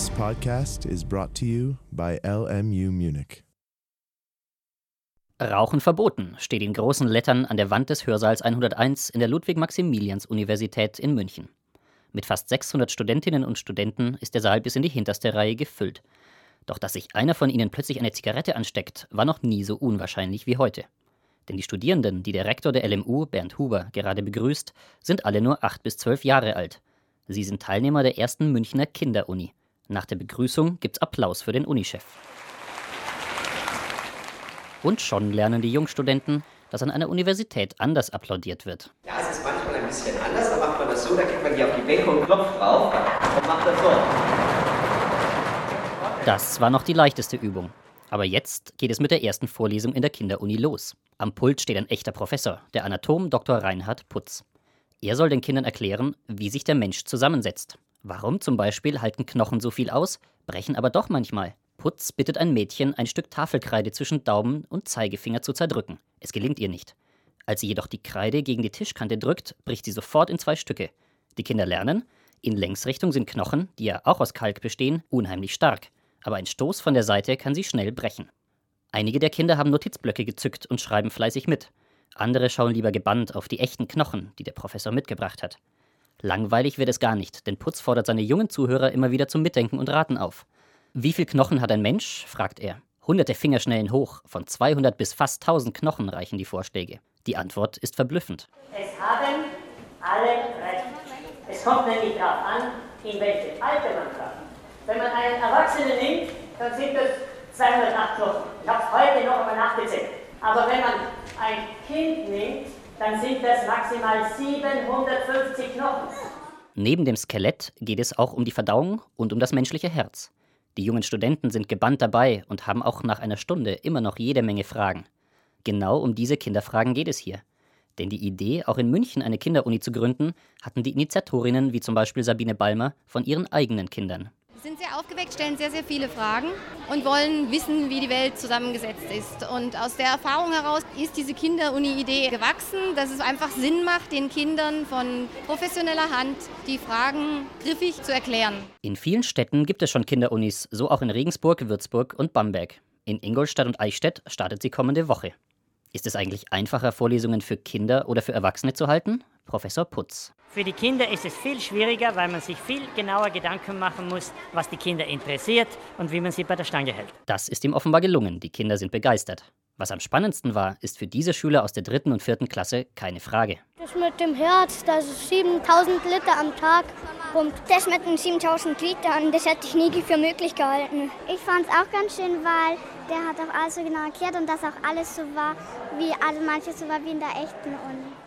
This podcast is brought to you by LMU Munich. Rauchen verboten steht in großen Lettern an der Wand des Hörsaals 101 in der Ludwig-Maximilians-Universität in München. Mit fast 600 Studentinnen und Studenten ist der Saal bis in die hinterste Reihe gefüllt. Doch dass sich einer von ihnen plötzlich eine Zigarette ansteckt, war noch nie so unwahrscheinlich wie heute. Denn die Studierenden, die der Rektor der LMU, Bernd Huber, gerade begrüßt, sind alle nur 8 bis 12 Jahre alt. Sie sind Teilnehmer der ersten Münchner Kinderuni. Nach der Begrüßung gibt's Applaus für den Unichef. Und schon lernen die Jungstudenten, dass an einer Universität anders applaudiert wird. Ja, es ist manchmal ein bisschen anders, da macht man das so, da kriegt man die auf die Bänke und klopft drauf und macht das so. Das war noch die leichteste Übung. Aber jetzt geht es mit der ersten Vorlesung in der Kinderuni los. Am Pult steht ein echter Professor, der Anatom Dr. Reinhard Putz. Er soll den Kindern erklären, wie sich der Mensch zusammensetzt. Warum zum Beispiel halten Knochen so viel aus, brechen aber doch manchmal. Putz bittet ein Mädchen, ein Stück Tafelkreide zwischen Daumen und Zeigefinger zu zerdrücken. Es gelingt ihr nicht. Als sie jedoch die Kreide gegen die Tischkante drückt, bricht sie sofort in zwei Stücke. Die Kinder lernen, in Längsrichtung sind Knochen, die ja auch aus Kalk bestehen, unheimlich stark. Aber ein Stoß von der Seite kann sie schnell brechen. Einige der Kinder haben Notizblöcke gezückt und schreiben fleißig mit. Andere schauen lieber gebannt auf die echten Knochen, die der Professor mitgebracht hat. Langweilig wird es gar nicht, denn Putz fordert seine jungen Zuhörer immer wieder zum Mitdenken und Raten auf. Wie viel Knochen hat ein Mensch? fragt er. Hunderte Fingerschnellen hoch, von 200 bis fast 1000 Knochen reichen die Vorschläge. Die Antwort ist verblüffend. Es haben alle recht. Es kommt nämlich darauf an, in welchem Alter man kommt. Wenn man einen Erwachsenen nimmt, dann sind das 208 Knochen. Ich habe es heute noch einmal nachgezählt. Aber wenn man ein Kind nimmt, dann sind das maximal 750 Knochen. Neben dem Skelett geht es auch um die Verdauung und um das menschliche Herz. Die jungen Studenten sind gebannt dabei und haben auch nach einer Stunde immer noch jede Menge Fragen. Genau um diese Kinderfragen geht es hier. Denn die Idee, auch in München eine Kinderuni zu gründen, hatten die Initiatorinnen wie zum Beispiel Sabine Balmer von ihren eigenen Kindern. Sind sehr aufgeweckt, stellen sehr, sehr viele Fragen und wollen wissen, wie die Welt zusammengesetzt ist. Und aus der Erfahrung heraus ist diese Kinderuni-Idee gewachsen, dass es einfach Sinn macht, den Kindern von professioneller Hand die Fragen griffig zu erklären. In vielen Städten gibt es schon Kinderunis, so auch in Regensburg, Würzburg und Bamberg. In Ingolstadt und Eichstätt startet sie kommende Woche. Ist es eigentlich einfacher, Vorlesungen für Kinder oder für Erwachsene zu halten? Professor Putz. Für die Kinder ist es viel schwieriger, weil man sich viel genauer Gedanken machen muss, was die Kinder interessiert und wie man sie bei der Stange hält. Das ist ihm offenbar gelungen. Die Kinder sind begeistert. Was am spannendsten war, ist für diese Schüler aus der dritten und vierten Klasse keine Frage. Das mit dem Herz, das ist 7000 Liter am Tag pumpt. Das mit den 7000 Litern, das hätte ich nie für möglich gehalten. Ich fand es auch ganz schön, weil der hat auch alles so genau erklärt und dass auch alles so war, wie, also manches so war wie in der echten Uni.